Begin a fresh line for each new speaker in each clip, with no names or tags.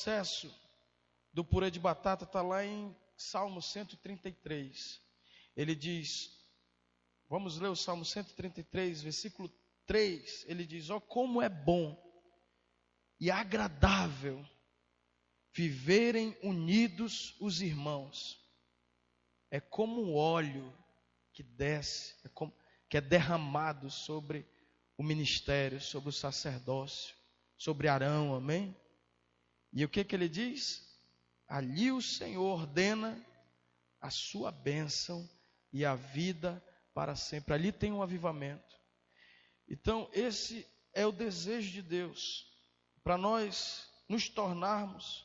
Processo do purê de batata está lá em Salmo 133. Ele diz, vamos ler o Salmo 133, versículo 3. Ele diz: Ó, oh, como é bom e agradável viverem unidos os irmãos. É como o óleo que desce, é como, que é derramado sobre o ministério, sobre o sacerdócio, sobre Arão, amém? E o que, que ele diz? Ali o Senhor ordena a sua bênção e a vida para sempre. Ali tem um avivamento. Então, esse é o desejo de Deus, para nós nos tornarmos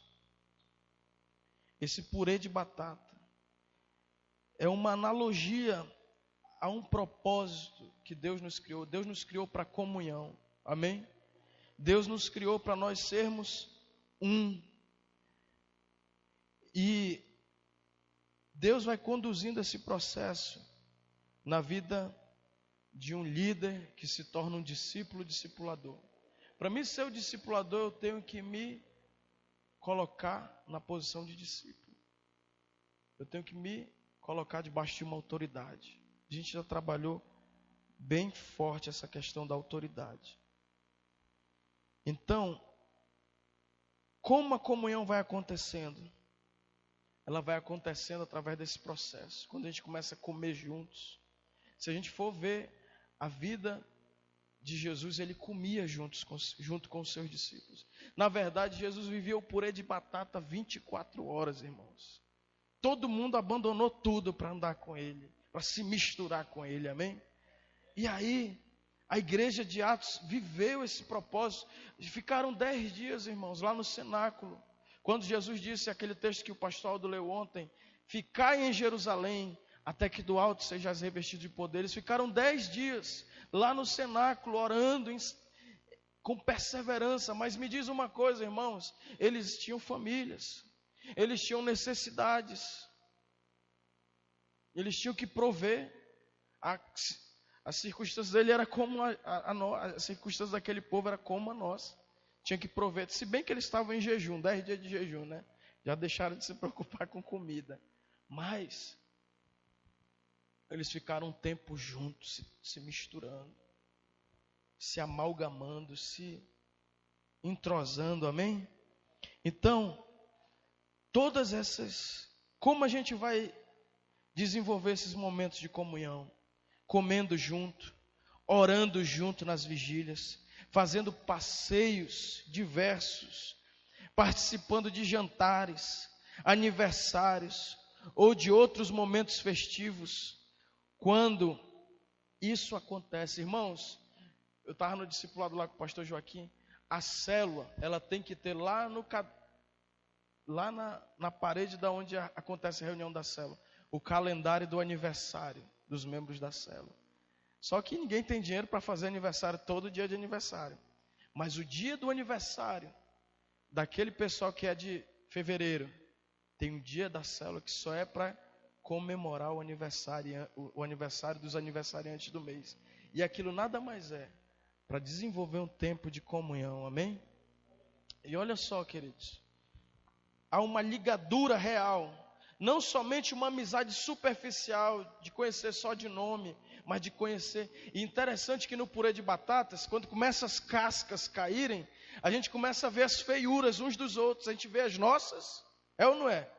esse purê de batata. É uma analogia a um propósito que Deus nos criou. Deus nos criou para comunhão. Amém? Deus nos criou para nós sermos um. E Deus vai conduzindo esse processo na vida de um líder que se torna um discípulo discipulador. Para mim ser o discipulador, eu tenho que me colocar na posição de discípulo. Eu tenho que me colocar debaixo de uma autoridade. A gente já trabalhou bem forte essa questão da autoridade. Então, como a comunhão vai acontecendo? Ela vai acontecendo através desse processo. Quando a gente começa a comer juntos. Se a gente for ver a vida de Jesus, ele comia juntos com, junto com os seus discípulos. Na verdade, Jesus vivia o purê de batata 24 horas, irmãos. Todo mundo abandonou tudo para andar com ele, para se misturar com ele, amém? E aí, a igreja de Atos viveu esse propósito. Ficaram dez dias, irmãos, lá no cenáculo. Quando Jesus disse aquele texto que o pastor Aldo leu ontem: Ficai em Jerusalém, até que do alto sejais revestidos de poder. Eles ficaram dez dias lá no cenáculo, orando em, com perseverança. Mas me diz uma coisa, irmãos: eles tinham famílias, eles tinham necessidades, eles tinham que prover. A, as circunstâncias dele era como a, a, as circunstâncias daquele povo era como a nossa. Tinha que prover. Se bem que eles estavam em jejum, dez dias de jejum, né? Já deixaram de se preocupar com comida. Mas eles ficaram um tempo juntos, se, se misturando, se amalgamando, se entrosando, amém? Então, todas essas, como a gente vai desenvolver esses momentos de comunhão? Comendo junto, orando junto nas vigílias, fazendo passeios diversos, participando de jantares, aniversários ou de outros momentos festivos. Quando isso acontece, irmãos, eu estava no discipulado lá com o pastor Joaquim, a célula, ela tem que ter lá no lá na, na parede da onde acontece a reunião da célula, o calendário do aniversário dos membros da célula. Só que ninguém tem dinheiro para fazer aniversário todo dia de aniversário. Mas o dia do aniversário daquele pessoal que é de fevereiro, tem um dia da célula que só é para comemorar o aniversário, o aniversário dos aniversariantes do mês. E aquilo nada mais é para desenvolver um tempo de comunhão, amém? E olha só, queridos, há uma ligadura real não somente uma amizade superficial, de conhecer só de nome, mas de conhecer. E interessante que no purê de batatas, quando começam as cascas caírem, a gente começa a ver as feiuras uns dos outros, a gente vê as nossas, é ou não é?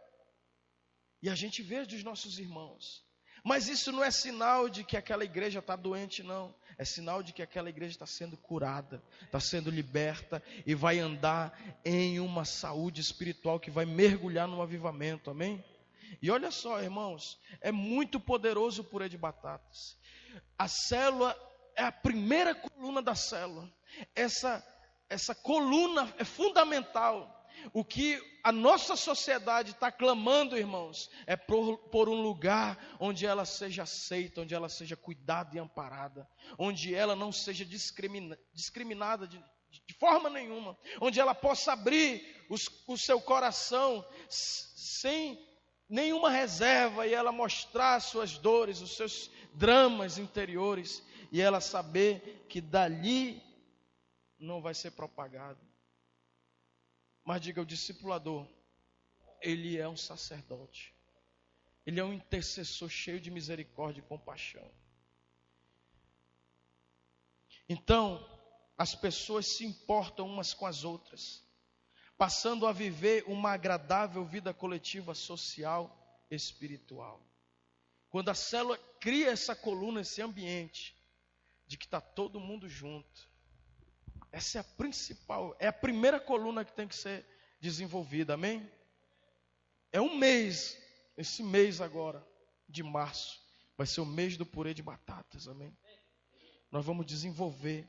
E a gente vê as dos nossos irmãos. Mas isso não é sinal de que aquela igreja está doente, não. É sinal de que aquela igreja está sendo curada, está sendo liberta e vai andar em uma saúde espiritual que vai mergulhar no avivamento, amém? E olha só, irmãos, é muito poderoso o purê de batatas. A célula é a primeira coluna da célula. Essa, essa coluna é fundamental. O que a nossa sociedade está clamando, irmãos, é por, por, um lugar onde ela seja aceita, onde ela seja cuidada e amparada, onde ela não seja discrimina, discriminada de, de, forma nenhuma, onde ela possa abrir os, o seu coração sem nenhuma reserva e ela mostrar suas dores, os seus dramas interiores e ela saber que dali não vai ser propagado. Mas diga, o discipulador, ele é um sacerdote. Ele é um intercessor cheio de misericórdia e compaixão. Então, as pessoas se importam umas com as outras, passando a viver uma agradável vida coletiva, social, espiritual. Quando a célula cria essa coluna, esse ambiente, de que está todo mundo junto, essa é a principal, é a primeira coluna que tem que ser desenvolvida, amém? É um mês, esse mês agora, de março, vai ser o mês do purê de batatas, amém? Nós vamos desenvolver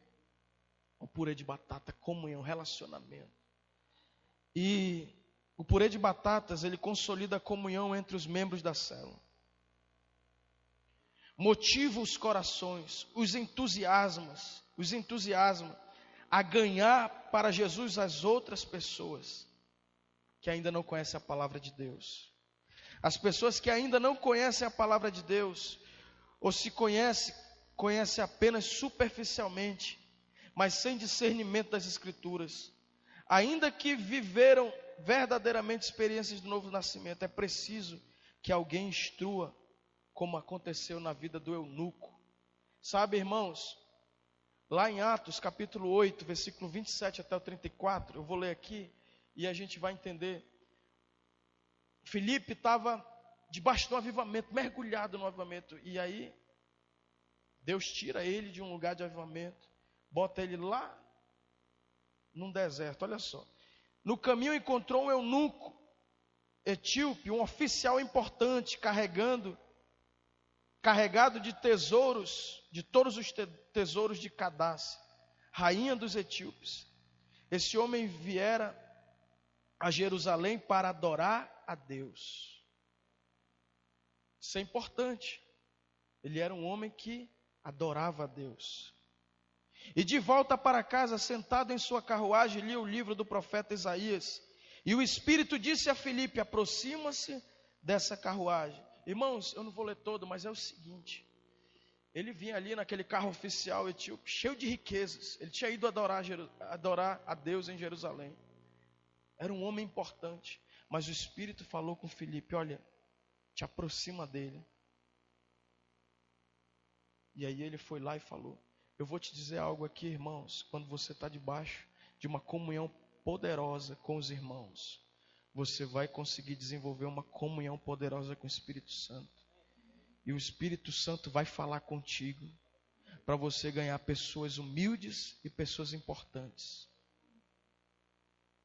o purê de batata, comunhão, relacionamento. E o purê de batatas, ele consolida a comunhão entre os membros da célula. Motiva os corações, os entusiasmas, os entusiasma a ganhar para Jesus as outras pessoas que ainda não conhecem a palavra de Deus. As pessoas que ainda não conhecem a palavra de Deus, ou se conhecem, conhecem apenas superficialmente, mas sem discernimento das Escrituras. Ainda que viveram verdadeiramente experiências do novo nascimento, é preciso que alguém instrua, como aconteceu na vida do eunuco. Sabe, irmãos, lá em Atos capítulo 8, versículo 27 até o 34, eu vou ler aqui e a gente vai entender. Felipe estava debaixo do avivamento, mergulhado no avivamento, e aí Deus tira ele de um lugar de avivamento bota ele lá num deserto. Olha só. No caminho encontrou um eunuco etíope, um oficial importante, carregando carregado de tesouros, de todos os tesouros de Cadace, rainha dos etíopes. Esse homem viera a Jerusalém para adorar a Deus. Isso é importante. Ele era um homem que adorava a Deus. E de volta para casa, sentado em sua carruagem, lia o livro do profeta Isaías. E o Espírito disse a Filipe: aproxima-se dessa carruagem. Irmãos, eu não vou ler todo, mas é o seguinte: ele vinha ali naquele carro oficial etíope, cheio de riquezas. Ele tinha ido adorar, adorar a Deus em Jerusalém. Era um homem importante. Mas o Espírito falou com Filipe: Olha, te aproxima dele. E aí ele foi lá e falou: eu vou te dizer algo aqui, irmãos. Quando você está debaixo de uma comunhão poderosa com os irmãos, você vai conseguir desenvolver uma comunhão poderosa com o Espírito Santo. E o Espírito Santo vai falar contigo para você ganhar pessoas humildes e pessoas importantes.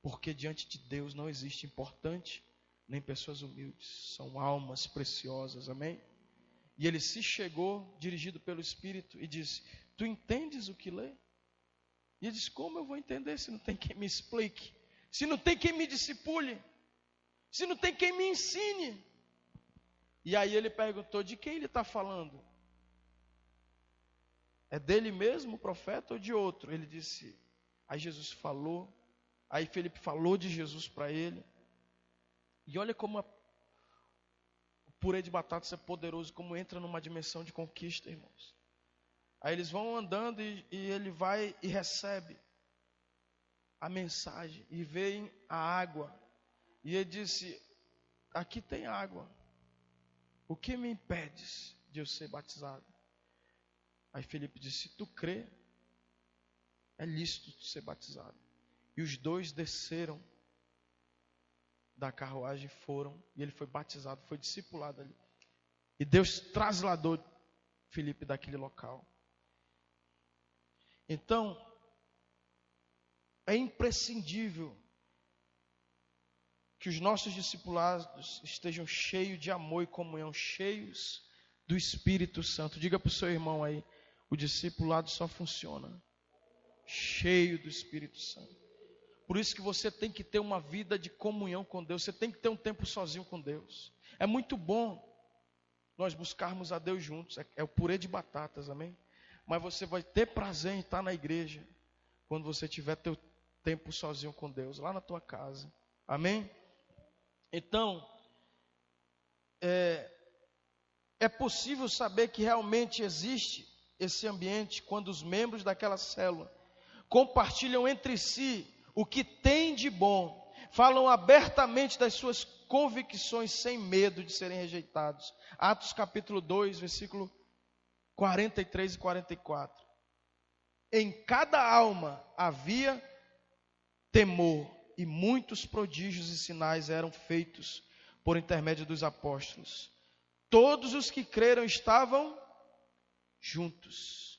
Porque diante de Deus não existe importante nem pessoas humildes, são almas preciosas, amém? E ele se chegou, dirigido pelo Espírito, e disse: Tu entendes o que lê? E ele diz: Como eu vou entender se não tem quem me explique? Se não tem quem me discipule? Se não tem quem me ensine? E aí ele perguntou: De quem ele está falando? É dele mesmo, o profeta, ou de outro? Ele disse. Aí Jesus falou. Aí Felipe falou de Jesus para ele. E olha como a, o purê de batata é poderoso, como entra numa dimensão de conquista, irmãos. Aí eles vão andando e, e ele vai e recebe a mensagem e vem a água. E ele disse: Aqui tem água. O que me impedes de eu ser batizado? Aí Felipe disse: Se tu crê, é lícito ser batizado. E os dois desceram da carruagem, foram, e ele foi batizado, foi discipulado ali. E Deus trasladou Felipe daquele local. Então, é imprescindível que os nossos discipulados estejam cheios de amor e comunhão, cheios do Espírito Santo. Diga para o seu irmão aí: o discipulado só funciona cheio do Espírito Santo. Por isso que você tem que ter uma vida de comunhão com Deus, você tem que ter um tempo sozinho com Deus. É muito bom nós buscarmos a Deus juntos, é, é o purê de batatas, amém? Mas você vai ter prazer em estar na igreja quando você tiver teu tempo sozinho com Deus, lá na tua casa. Amém? Então, é, é possível saber que realmente existe esse ambiente quando os membros daquela célula compartilham entre si o que tem de bom, falam abertamente das suas convicções sem medo de serem rejeitados. Atos capítulo 2, versículo 43 e 44. Em cada alma havia temor, e muitos prodígios e sinais eram feitos por intermédio dos apóstolos. Todos os que creram estavam juntos.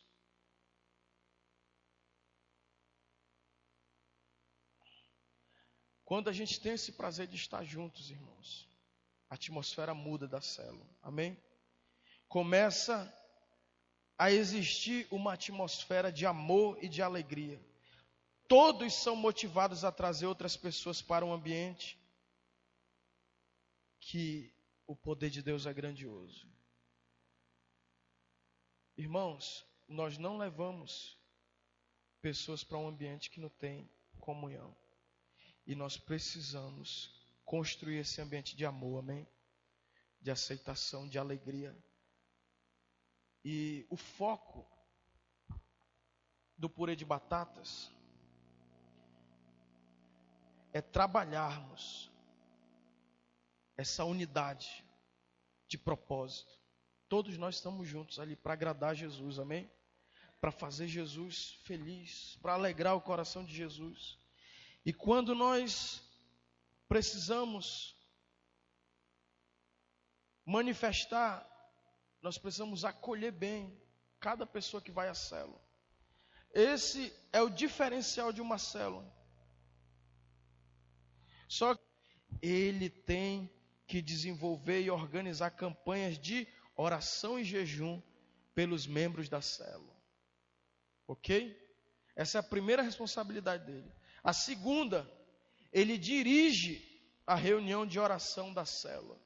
Quando a gente tem esse prazer de estar juntos, irmãos, a atmosfera muda da célula. Amém? Começa a existir uma atmosfera de amor e de alegria. Todos são motivados a trazer outras pessoas para um ambiente que o poder de Deus é grandioso. Irmãos, nós não levamos pessoas para um ambiente que não tem comunhão. E nós precisamos construir esse ambiente de amor, amém? De aceitação, de alegria. E o foco do purê de batatas é trabalharmos essa unidade de propósito. Todos nós estamos juntos ali para agradar Jesus, amém? Para fazer Jesus feliz, para alegrar o coração de Jesus. E quando nós precisamos manifestar, nós precisamos acolher bem cada pessoa que vai à célula. Esse é o diferencial de uma célula. Só que ele tem que desenvolver e organizar campanhas de oração e jejum pelos membros da célula. Ok? Essa é a primeira responsabilidade dele. A segunda, ele dirige a reunião de oração da célula.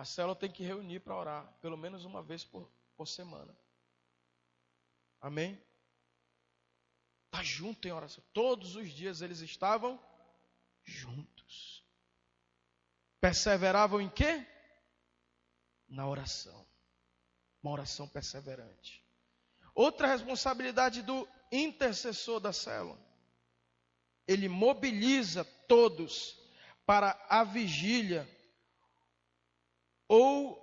A célula tem que reunir para orar, pelo menos uma vez por, por semana. Amém? Está junto em oração. Todos os dias eles estavam juntos. Perseveravam em quê? Na oração. Uma oração perseverante. Outra responsabilidade do intercessor da célula. Ele mobiliza todos para a vigília ou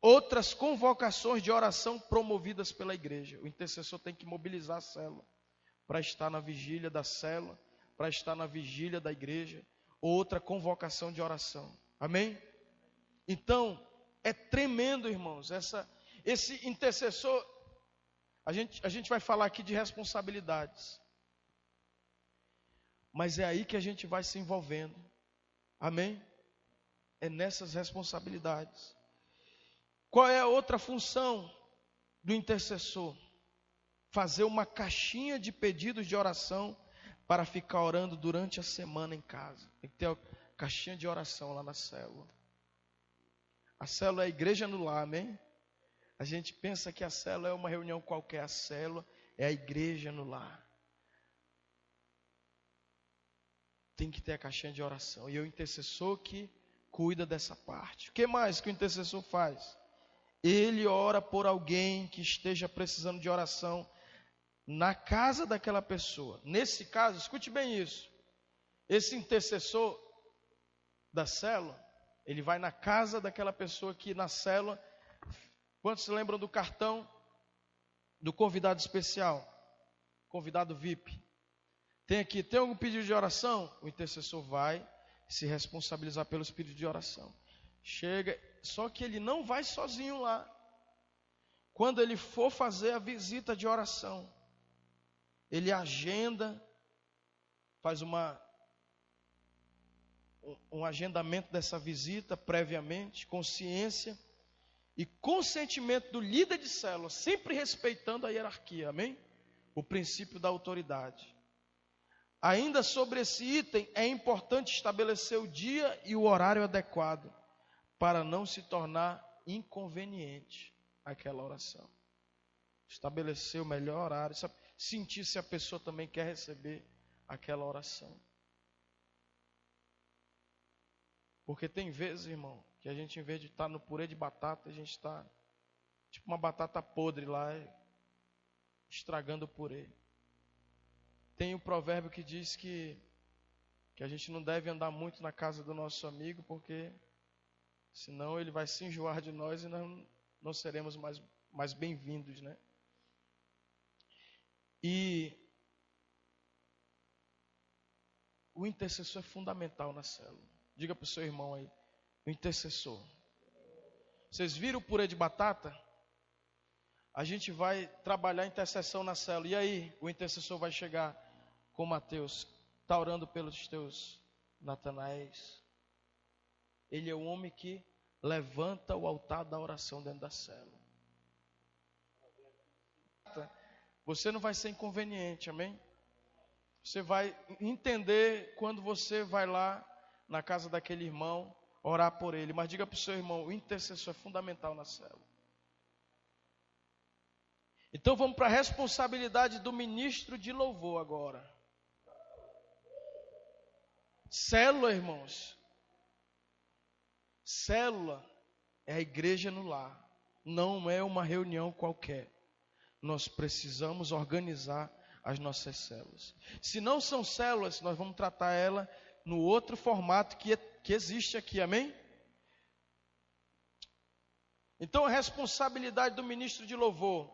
outras convocações de oração promovidas pela igreja. O intercessor tem que mobilizar a célula para estar na vigília da célula, para estar na vigília da igreja, ou outra convocação de oração. Amém? Então, é tremendo, irmãos, essa, esse intercessor a gente, a gente vai falar aqui de responsabilidades. Mas é aí que a gente vai se envolvendo. Amém? É nessas responsabilidades. Qual é a outra função do intercessor? Fazer uma caixinha de pedidos de oração para ficar orando durante a semana em casa. Tem que ter a caixinha de oração lá na célula. A célula é a igreja no lar, amém? A gente pensa que a célula é uma reunião qualquer, a célula é a igreja no lar. Tem que ter a caixinha de oração. E é o intercessor que cuida dessa parte. O que mais que o intercessor faz? Ele ora por alguém que esteja precisando de oração na casa daquela pessoa. Nesse caso, escute bem isso. Esse intercessor da célula, ele vai na casa daquela pessoa que na célula Quantos se lembram do cartão do convidado especial? Convidado VIP. Tem aqui, tem algum pedido de oração? O intercessor vai se responsabilizar pelos pedidos de oração. Chega, só que ele não vai sozinho lá. Quando ele for fazer a visita de oração, ele agenda, faz uma um agendamento dessa visita previamente, consciência e consentimento do líder de célula, sempre respeitando a hierarquia, amém? O princípio da autoridade. Ainda sobre esse item, é importante estabelecer o dia e o horário adequado, para não se tornar inconveniente aquela oração. Estabelecer o melhor horário, sentir se a pessoa também quer receber aquela oração. Porque tem vezes, irmão, que a gente, em vez de estar no purê de batata, a gente está tipo uma batata podre lá, estragando o purê. Tem um provérbio que diz que que a gente não deve andar muito na casa do nosso amigo, porque senão ele vai se enjoar de nós e não, não seremos mais, mais bem-vindos, né? E o intercessor é fundamental na célula. Diga para o seu irmão aí, o intercessor. Vocês viram o purê de batata? A gente vai trabalhar intercessão na célula. E aí, o intercessor vai chegar com Mateus, está orando pelos teus Natanaéis. Ele é o homem que levanta o altar da oração dentro da célula. Você não vai ser inconveniente, amém? Você vai entender quando você vai lá na casa daquele irmão orar por ele. Mas diga para o seu irmão: o intercessor é fundamental na célula. Então vamos para a responsabilidade do ministro de louvor agora. Célula, irmãos. Célula é a igreja no lar, não é uma reunião qualquer. Nós precisamos organizar as nossas células. Se não são células, nós vamos tratar ela no outro formato que, é, que existe aqui, amém? Então a responsabilidade do ministro de louvor,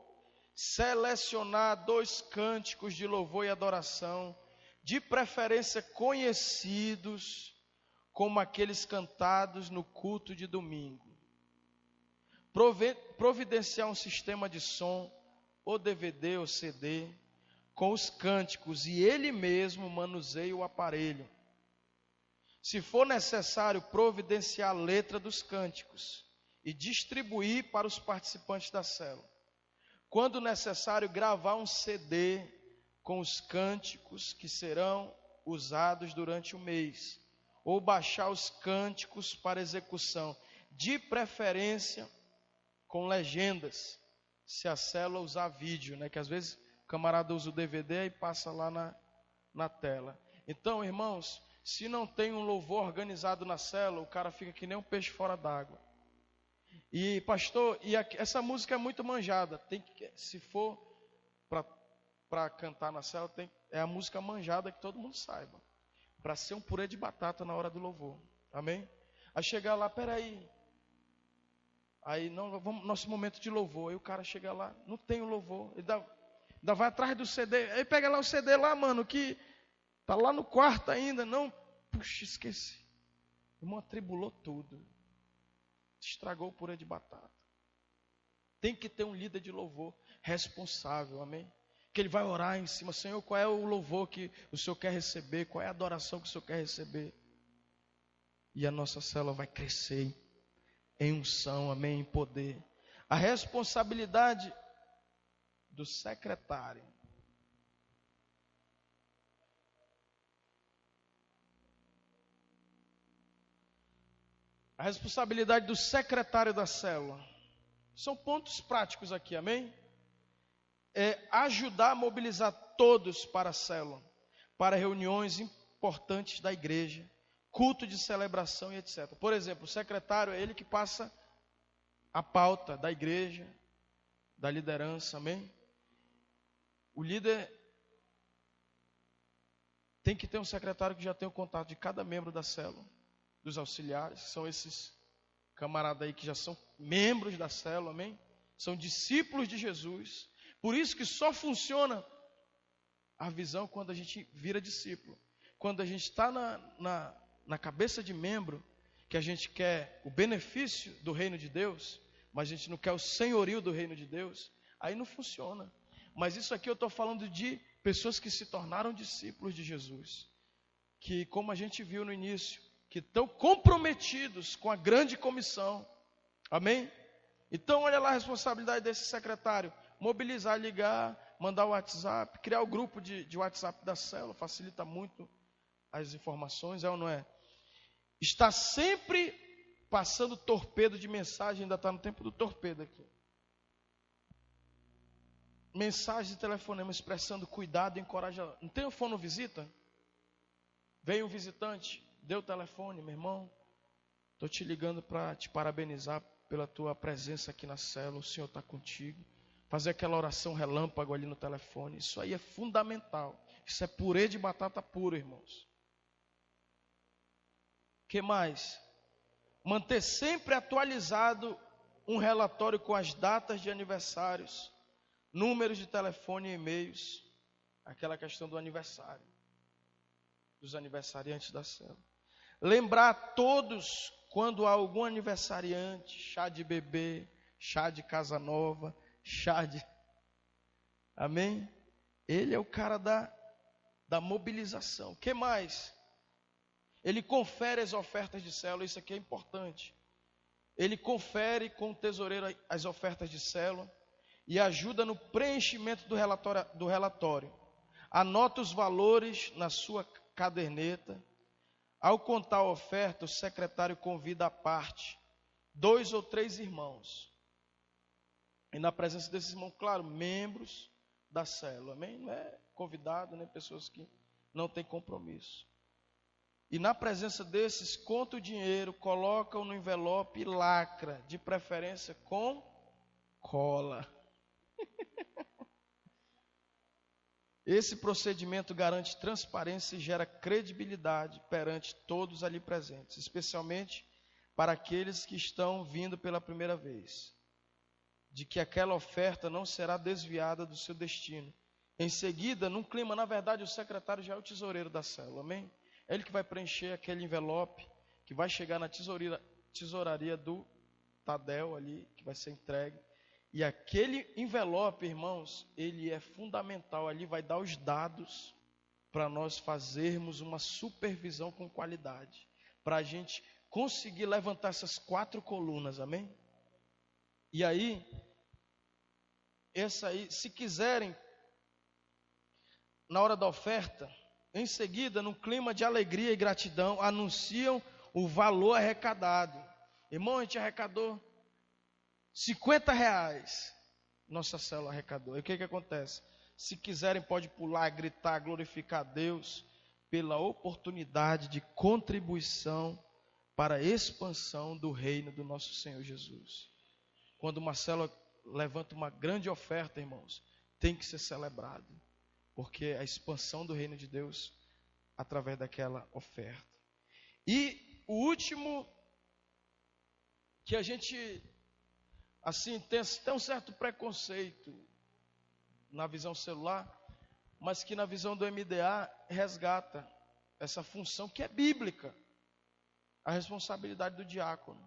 selecionar dois cânticos de louvor e adoração, de preferência conhecidos, como aqueles cantados no culto de domingo. Providenciar um sistema de som, ou DVD ou CD, com os cânticos, e ele mesmo manuseia o aparelho se for necessário, providenciar a letra dos cânticos e distribuir para os participantes da célula. Quando necessário, gravar um CD com os cânticos que serão usados durante o mês, ou baixar os cânticos para execução, de preferência com legendas, se a célula usar vídeo, né? Que às vezes o camarada usa o DVD e passa lá na, na tela. Então, irmãos, se não tem um louvor organizado na cela, o cara fica que nem um peixe fora d'água. E pastor, e essa música é muito manjada. Tem que, se for para cantar na cela, tem, é a música manjada que todo mundo saiba. Para ser um purê de batata na hora do louvor. Amém? Aí chegar lá, peraí. Aí não, vamos, nosso momento de louvor. Aí o cara chega lá, não tem o louvor. Ele dá, dá vai atrás do CD. Aí pega lá o CD lá, mano, que Está lá no quarto ainda, não. Puxa, esqueci. Irmão atribulou tudo. Estragou o purê de batata. Tem que ter um líder de louvor responsável, amém? Que ele vai orar em cima, Senhor, qual é o louvor que o Senhor quer receber? Qual é a adoração que o Senhor quer receber? E a nossa célula vai crescer em unção, amém? Em poder. A responsabilidade do secretário A responsabilidade do secretário da célula. São pontos práticos aqui, amém? É ajudar a mobilizar todos para a célula, para reuniões importantes da igreja, culto de celebração e etc. Por exemplo, o secretário é ele que passa a pauta da igreja, da liderança, amém? O líder tem que ter um secretário que já tenha o contato de cada membro da célula dos auxiliares, são esses camaradas aí que já são membros da célula, amém? São discípulos de Jesus. Por isso que só funciona a visão quando a gente vira discípulo. Quando a gente está na, na, na cabeça de membro, que a gente quer o benefício do reino de Deus, mas a gente não quer o senhorio do reino de Deus, aí não funciona. Mas isso aqui eu estou falando de pessoas que se tornaram discípulos de Jesus. Que, como a gente viu no início, que estão comprometidos com a grande comissão. Amém? Então, olha lá a responsabilidade desse secretário: mobilizar, ligar, mandar o WhatsApp, criar o grupo de, de WhatsApp da célula, facilita muito as informações, é ou não é? Está sempre passando torpedo de mensagem, ainda está no tempo do torpedo aqui. Mensagem de telefonema expressando cuidado e encorajamento. Não tem o fono visita? Vem o visitante, Deu o telefone, meu irmão. Estou te ligando para te parabenizar pela tua presença aqui na célula. O Senhor está contigo. Fazer aquela oração relâmpago ali no telefone. Isso aí é fundamental. Isso é purê de batata pura, irmãos. que mais? Manter sempre atualizado um relatório com as datas de aniversários, números de telefone e e-mails, aquela questão do aniversário, dos aniversariantes da célula. Lembrar a todos quando há algum aniversariante, chá de bebê, chá de casa nova, chá de. Amém? Ele é o cara da, da mobilização. Que mais? Ele confere as ofertas de célula, isso aqui é importante. Ele confere com o tesoureiro as ofertas de célula e ajuda no preenchimento do relatório, do relatório. Anota os valores na sua caderneta. Ao contar a oferta, o secretário convida à parte dois ou três irmãos. E na presença desses irmãos, claro, membros da célula, amém? Não é convidado, nem pessoas que não têm compromisso. E na presença desses, conta o dinheiro, coloca-o no envelope e lacra, de preferência com cola. Esse procedimento garante transparência e gera credibilidade perante todos ali presentes, especialmente para aqueles que estão vindo pela primeira vez, de que aquela oferta não será desviada do seu destino. Em seguida, num clima, na verdade, o secretário já é o tesoureiro da célula, amém? É ele que vai preencher aquele envelope que vai chegar na tesouraria do Tadel ali, que vai ser entregue. E aquele envelope, irmãos, ele é fundamental. Ali vai dar os dados para nós fazermos uma supervisão com qualidade. Para a gente conseguir levantar essas quatro colunas, amém? E aí, essa aí, se quiserem, na hora da oferta, em seguida, num clima de alegria e gratidão, anunciam o valor arrecadado. Irmão, a gente arrecadou 50 reais. Nossa célula arrecadou. E o que, que acontece? Se quiserem, pode pular, gritar, glorificar a Deus pela oportunidade de contribuição para a expansão do reino do nosso Senhor Jesus. Quando uma célula levanta uma grande oferta, irmãos, tem que ser celebrado porque a expansão do reino de Deus através daquela oferta. E o último que a gente assim tem, tem um certo preconceito na visão celular, mas que na visão do MDA resgata essa função que é bíblica, a responsabilidade do diácono.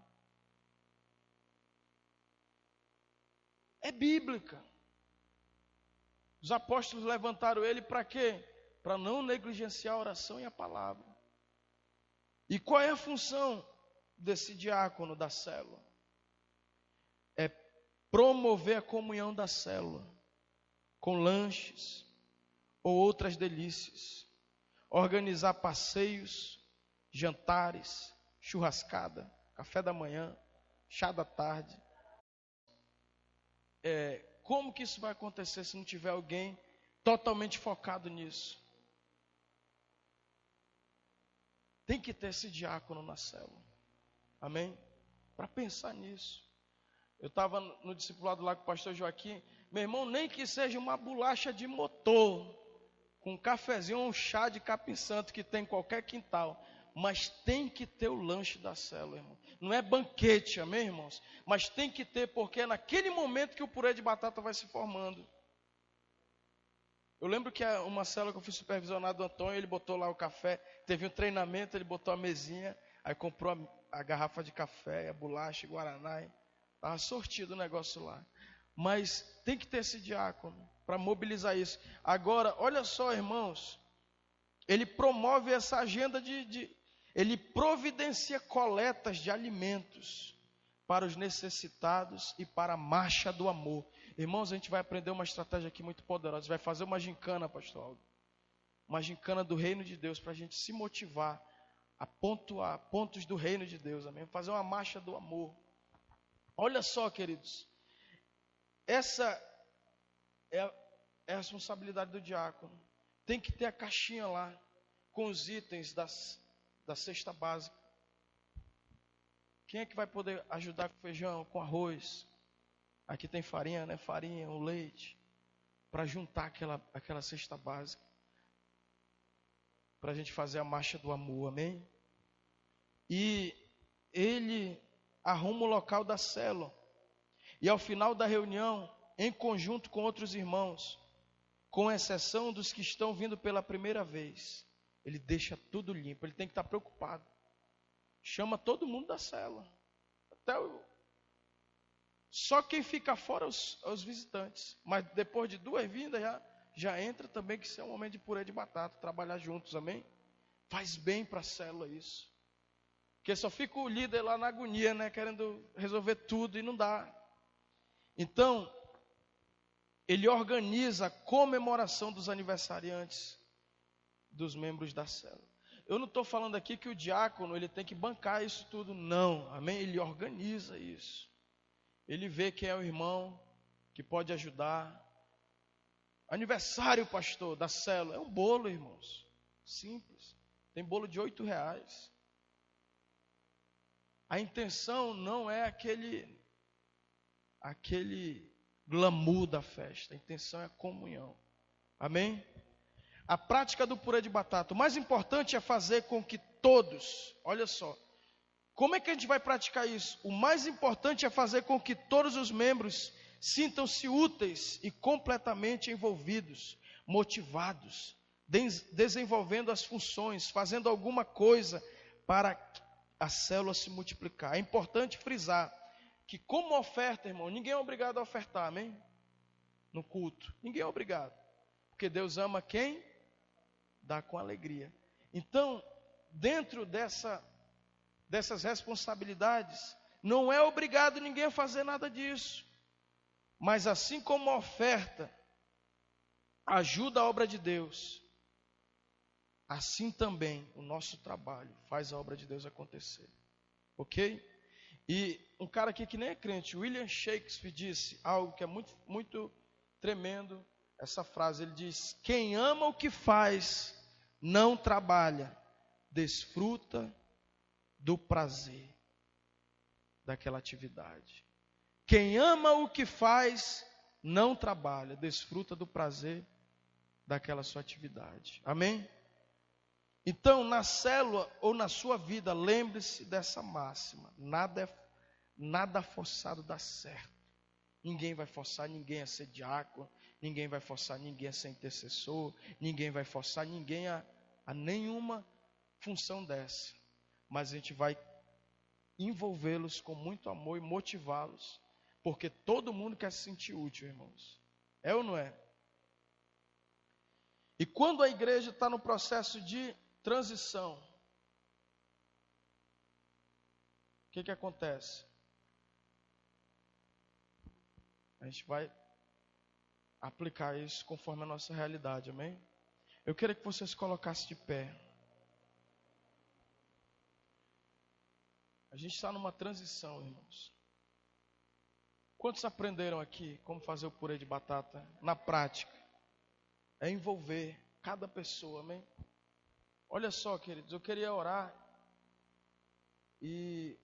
É bíblica. Os apóstolos levantaram ele para quê? Para não negligenciar a oração e a palavra. E qual é a função desse diácono da célula? É promover a comunhão da célula com lanches ou outras delícias, organizar passeios, jantares, churrascada, café da manhã, chá da tarde, é, como que isso vai acontecer se não tiver alguém totalmente focado nisso? Tem que ter esse diácono na célula. Amém? Para pensar nisso. Eu estava no discipulado lá com o pastor Joaquim. Meu irmão, nem que seja uma bolacha de motor, com um cafezinho ou um chá de capim santo que tem em qualquer quintal mas tem que ter o lanche da célula, irmão. Não é banquete, amém, irmãos? Mas tem que ter, porque é naquele momento que o purê de batata vai se formando. Eu lembro que uma célula que eu fui supervisionado do Antônio, ele botou lá o café, teve um treinamento, ele botou a mesinha, aí comprou a, a garrafa de café, a bolacha, guaraná, estava sortido o negócio lá. Mas tem que ter esse diácono para mobilizar isso. Agora, olha só, irmãos, ele promove essa agenda de, de, ele providencia coletas de alimentos para os necessitados e para a marcha do amor. Irmãos, a gente vai aprender uma estratégia aqui muito poderosa. Vai fazer uma gincana, pastor Aldo. Uma gincana do reino de Deus para a gente se motivar a pontuar pontos do reino de Deus. Amém? Fazer uma marcha do amor. Olha só, queridos. Essa é a, é a responsabilidade do diácono. Tem que ter a caixinha lá com os itens das da cesta básica. Quem é que vai poder ajudar com feijão, com arroz? Aqui tem farinha, né? Farinha, o leite. Para juntar aquela, aquela cesta básica. Para a gente fazer a marcha do amor, amém? e ele arruma o local da célula. E ao final da reunião, em conjunto com outros irmãos, com exceção dos que estão vindo pela primeira vez, ele deixa tudo limpo, ele tem que estar preocupado. Chama todo mundo da célula. Até o... Só quem fica fora é os, é os visitantes. Mas depois de duas vindas já, já entra também que isso é um momento de purê de batata, trabalhar juntos, amém? Faz bem para a célula isso. Porque só fica o líder lá na agonia, né? Querendo resolver tudo e não dá. Então, ele organiza a comemoração dos aniversariantes dos membros da célula. Eu não estou falando aqui que o diácono ele tem que bancar isso tudo, não. Amém? Ele organiza isso. Ele vê quem é o irmão que pode ajudar. Aniversário, pastor, da célula. É um bolo, irmãos. Simples. Tem bolo de oito reais. A intenção não é aquele aquele glamour da festa. A intenção é a comunhão. Amém? A prática do purê de batata. O mais importante é fazer com que todos, olha só, como é que a gente vai praticar isso? O mais importante é fazer com que todos os membros sintam-se úteis e completamente envolvidos, motivados, desenvolvendo as funções, fazendo alguma coisa para a célula se multiplicar. É importante frisar que, como oferta, irmão, ninguém é obrigado a ofertar, amém? No culto. Ninguém é obrigado. Porque Deus ama quem? Dá com alegria. Então, dentro dessa, dessas responsabilidades, não é obrigado ninguém a fazer nada disso. Mas assim como a oferta ajuda a obra de Deus, assim também o nosso trabalho faz a obra de Deus acontecer. Ok? E um cara aqui que nem é crente, William Shakespeare, disse algo que é muito, muito tremendo. Essa frase, ele diz: Quem ama o que faz, não trabalha, desfruta do prazer daquela atividade. Quem ama o que faz, não trabalha, desfruta do prazer daquela sua atividade. Amém? Então, na célula ou na sua vida, lembre-se dessa máxima: nada é nada forçado dá certo. Ninguém vai forçar ninguém a ser diácono, ninguém vai forçar ninguém a ser intercessor, ninguém vai forçar ninguém a, a nenhuma função dessa. Mas a gente vai envolvê-los com muito amor e motivá-los, porque todo mundo quer se sentir útil, irmãos. É ou não é? E quando a igreja está no processo de transição, o que, que acontece? A gente vai aplicar isso conforme a nossa realidade, amém? Eu queria que você se colocasse de pé. A gente está numa transição, irmãos. Quantos aprenderam aqui como fazer o purê de batata na prática? É envolver cada pessoa, amém? Olha só, queridos, eu queria orar e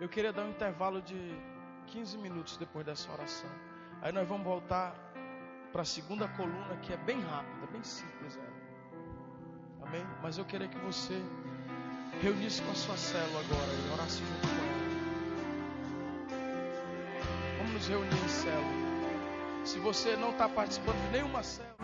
eu queria dar um intervalo de 15 minutos depois dessa oração. Aí nós vamos voltar para a segunda coluna, que é bem rápida, bem simples. É. Amém? Mas eu queria que você reunisse com a sua célula agora e orasse junto com ela. Vamos nos reunir em célula. Se você não está participando de nenhuma célula.